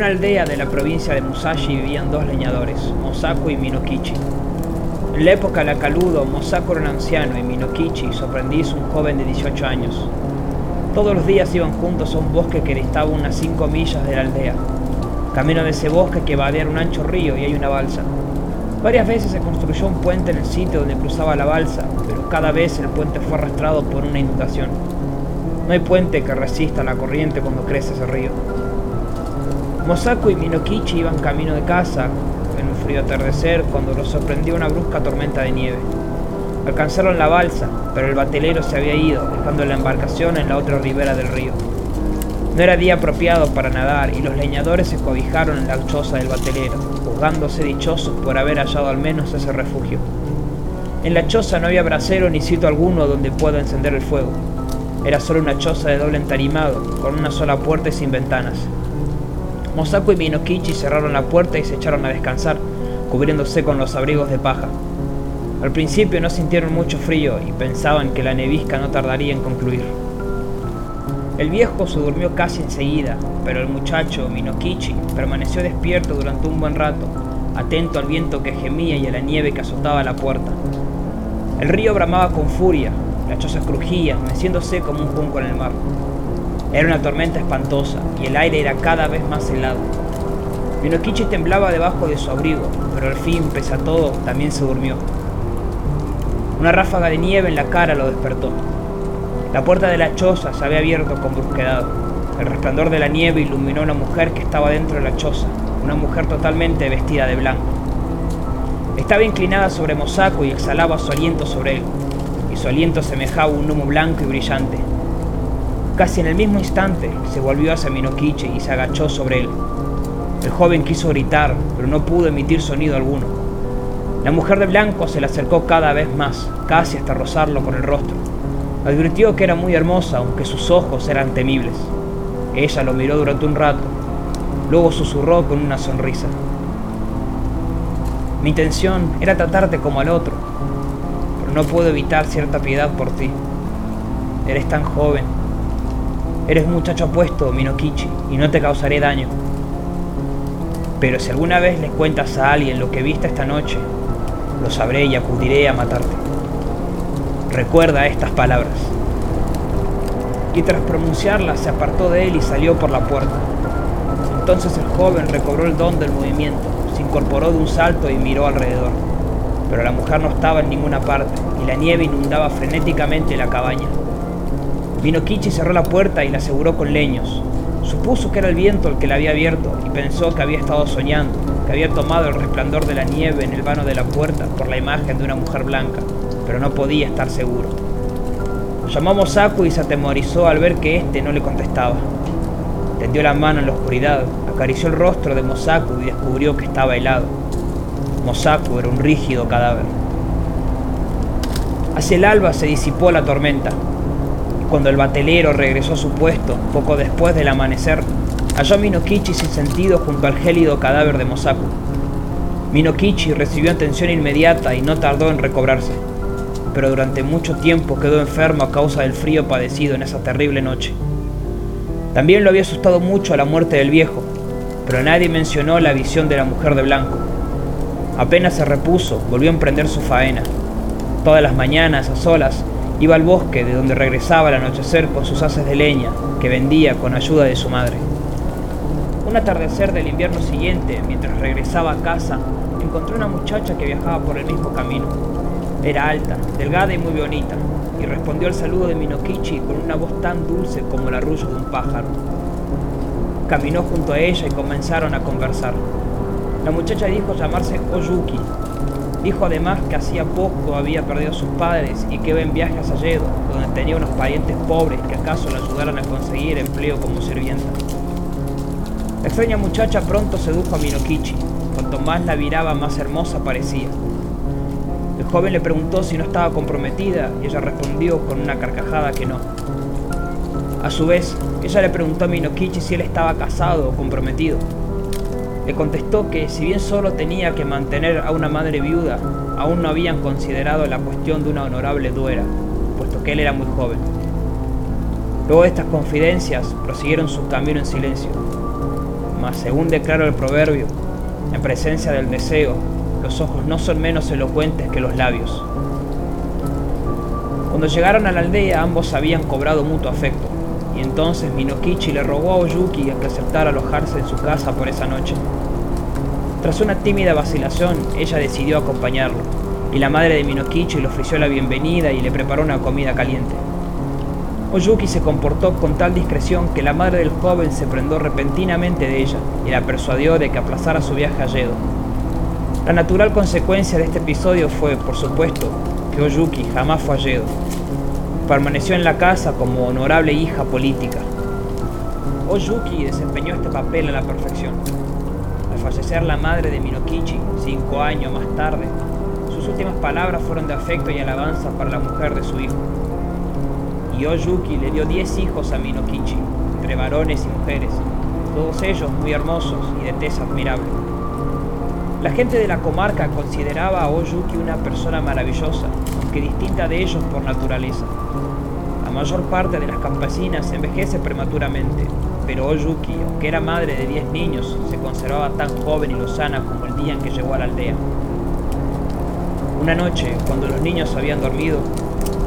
una aldea de la provincia de Musashi vivían dos leñadores, Mosaku y Minokichi. En la época de la Caludo, Mosaku era un anciano y Minokichi, su aprendiz, un joven de 18 años. Todos los días iban juntos a un bosque que distaba unas 5 millas de la aldea. Camino de ese bosque que vadea un ancho río y hay una balsa. Varias veces se construyó un puente en el sitio donde cruzaba la balsa, pero cada vez el puente fue arrastrado por una inundación. No hay puente que resista la corriente cuando crece ese río. Mosaku y Minokichi iban camino de casa en un frío atardecer cuando los sorprendió una brusca tormenta de nieve. Alcanzaron la balsa, pero el batelero se había ido, dejando la embarcación en la otra ribera del río. No era día apropiado para nadar y los leñadores se cobijaron en la choza del batelero, juzgándose dichosos por haber hallado al menos ese refugio. En la choza no había brasero ni sitio alguno donde pueda encender el fuego. Era solo una choza de doble entarimado, con una sola puerta y sin ventanas. Mosaku y Minokichi cerraron la puerta y se echaron a descansar, cubriéndose con los abrigos de paja. Al principio no sintieron mucho frío y pensaban que la nevisca no tardaría en concluir. El viejo se durmió casi enseguida, pero el muchacho, Minokichi, permaneció despierto durante un buen rato, atento al viento que gemía y a la nieve que azotaba la puerta. El río bramaba con furia, las chozas crujían, meciéndose como un junco en el mar. Era una tormenta espantosa y el aire era cada vez más helado. Minokichi temblaba debajo de su abrigo, pero al fin, pese a todo, también se durmió. Una ráfaga de nieve en la cara lo despertó. La puerta de la choza se había abierto con brusquedad. El resplandor de la nieve iluminó a una mujer que estaba dentro de la choza, una mujer totalmente vestida de blanco. Estaba inclinada sobre Mosaku y exhalaba su aliento sobre él, y su aliento semejaba un humo blanco y brillante. Casi en el mismo instante se volvió hacia Minokichi y se agachó sobre él. El joven quiso gritar, pero no pudo emitir sonido alguno. La mujer de blanco se le acercó cada vez más, casi hasta rozarlo con el rostro. Advirtió que era muy hermosa, aunque sus ojos eran temibles. Ella lo miró durante un rato, luego susurró con una sonrisa. Mi intención era tratarte como al otro, pero no puedo evitar cierta piedad por ti. Eres tan joven. Eres muchacho apuesto, Minokichi, y no te causaré daño. Pero si alguna vez les cuentas a alguien lo que viste esta noche, lo sabré y acudiré a matarte. Recuerda estas palabras. Y tras pronunciarlas se apartó de él y salió por la puerta. Entonces el joven recobró el don del movimiento, se incorporó de un salto y miró alrededor. Pero la mujer no estaba en ninguna parte y la nieve inundaba frenéticamente la cabaña. Vino Kichi cerró la puerta y la aseguró con leños. Supuso que era el viento el que la había abierto y pensó que había estado soñando, que había tomado el resplandor de la nieve en el vano de la puerta por la imagen de una mujer blanca pero no podía estar seguro. Llamó a Mosaku y se atemorizó al ver que éste no le contestaba. Tendió la mano en la oscuridad, acarició el rostro de Mosaku y descubrió que estaba helado. Mosaku era un rígido cadáver. Hacia el alba se disipó la tormenta, y cuando el batelero regresó a su puesto, poco después del amanecer, halló a Minokichi sin sentido junto al gélido cadáver de Mosaku. Minokichi recibió atención inmediata y no tardó en recobrarse pero durante mucho tiempo quedó enfermo a causa del frío padecido en esa terrible noche. También lo había asustado mucho la muerte del viejo, pero nadie mencionó la visión de la mujer de blanco. Apenas se repuso, volvió a emprender su faena. Todas las mañanas, a solas, iba al bosque de donde regresaba al anochecer con sus haces de leña, que vendía con ayuda de su madre. Un atardecer del invierno siguiente, mientras regresaba a casa, encontró una muchacha que viajaba por el mismo camino. Era alta, delgada y muy bonita, y respondió al saludo de Minokichi con una voz tan dulce como el arrullo de un pájaro. Caminó junto a ella y comenzaron a conversar. La muchacha dijo llamarse Oyuki. Dijo además que hacía poco había perdido a sus padres y que iba en viaje a Sayedo, donde tenía unos parientes pobres que acaso le ayudaran a conseguir empleo como sirvienta. La extraña muchacha pronto sedujo a Minokichi. Cuanto más la miraba, más hermosa parecía. El joven le preguntó si no estaba comprometida y ella respondió con una carcajada que no. A su vez, ella le preguntó a Minokichi si él estaba casado o comprometido. Le contestó que si bien solo tenía que mantener a una madre viuda, aún no habían considerado la cuestión de una honorable duera, puesto que él era muy joven. Luego de estas confidencias, prosiguieron su camino en silencio. Mas según declara el proverbio, en presencia del deseo, los ojos no son menos elocuentes que los labios. Cuando llegaron a la aldea, ambos habían cobrado mutuo afecto, y entonces Minokichi le rogó a Oyuki que aceptara alojarse en su casa por esa noche. Tras una tímida vacilación, ella decidió acompañarlo, y la madre de Minokichi le ofreció la bienvenida y le preparó una comida caliente. Oyuki se comportó con tal discreción que la madre del joven se prendó repentinamente de ella y la persuadió de que aplazara su viaje a Yedo. La natural consecuencia de este episodio fue, por supuesto, que Oyuki jamás fue a Yedo. Permaneció en la casa como honorable hija política. Oyuki desempeñó este papel a la perfección. Al fallecer la madre de Minokichi, cinco años más tarde, sus últimas palabras fueron de afecto y alabanza para la mujer de su hijo. Yoyuki le dio 10 hijos a Minokichi, entre varones y mujeres, todos ellos muy hermosos y de tez admirable. La gente de la comarca consideraba a Oyuki una persona maravillosa, aunque distinta de ellos por naturaleza. La mayor parte de las campesinas envejece prematuramente, pero Oyuki, aunque era madre de 10 niños, se conservaba tan joven y lozana como el día en que llegó a la aldea. Una noche, cuando los niños habían dormido,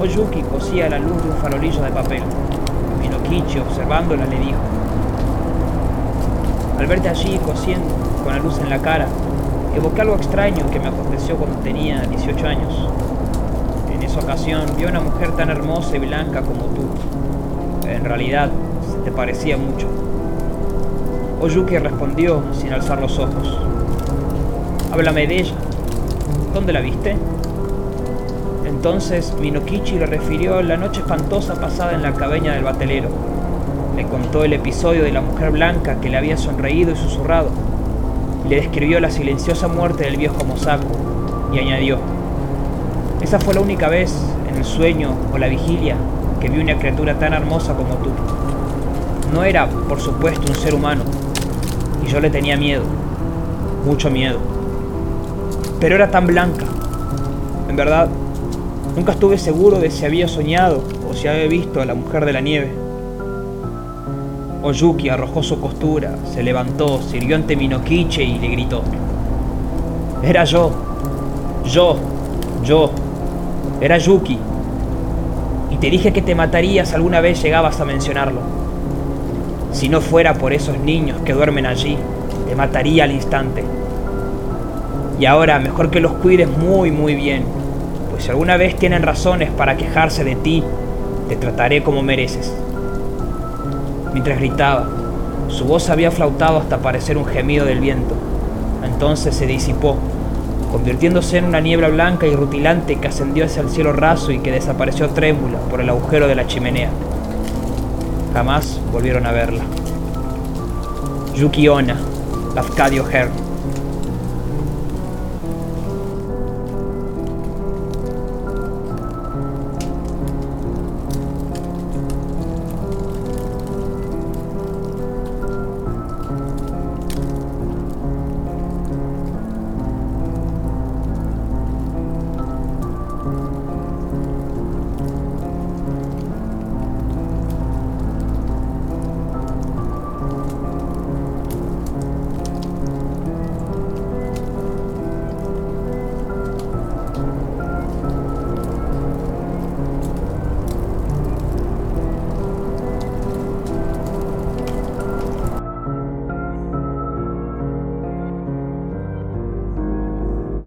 Oyuki cosía a la luz de un farolillo de papel. Minokichi, observándola, le dijo, al verte allí cosiendo, con la luz en la cara, evoqué algo extraño que me aconteció cuando tenía 18 años. En esa ocasión vi a una mujer tan hermosa y blanca como tú. En realidad, te parecía mucho. Oyuki respondió sin alzar los ojos. Háblame de ella. ¿Dónde la viste? Entonces Minokichi le refirió la noche espantosa pasada en la cabaña del batelero. Le contó el episodio de la mujer blanca que le había sonreído y susurrado. le describió la silenciosa muerte del viejo Mosako y añadió, esa fue la única vez en el sueño o la vigilia que vi una criatura tan hermosa como tú. No era, por supuesto, un ser humano, y yo le tenía miedo, mucho miedo. Pero era tan blanca. En verdad, Nunca estuve seguro de si había soñado o si había visto a la mujer de la nieve. Oyuki arrojó su costura, se levantó, sirvió ante Minokiche y le gritó. Era yo, yo, yo, era Yuki. Y te dije que te matarías alguna vez llegabas a mencionarlo. Si no fuera por esos niños que duermen allí, te mataría al instante. Y ahora, mejor que los cuides muy, muy bien, pues si alguna vez tienen razones para quejarse de ti, te trataré como mereces. Mientras gritaba, su voz había flautado hasta parecer un gemido del viento. Entonces se disipó, convirtiéndose en una niebla blanca y rutilante que ascendió hacia el cielo raso y que desapareció trémula por el agujero de la chimenea. Jamás volvieron a verla. Yuki Ona, Lafcadio Her.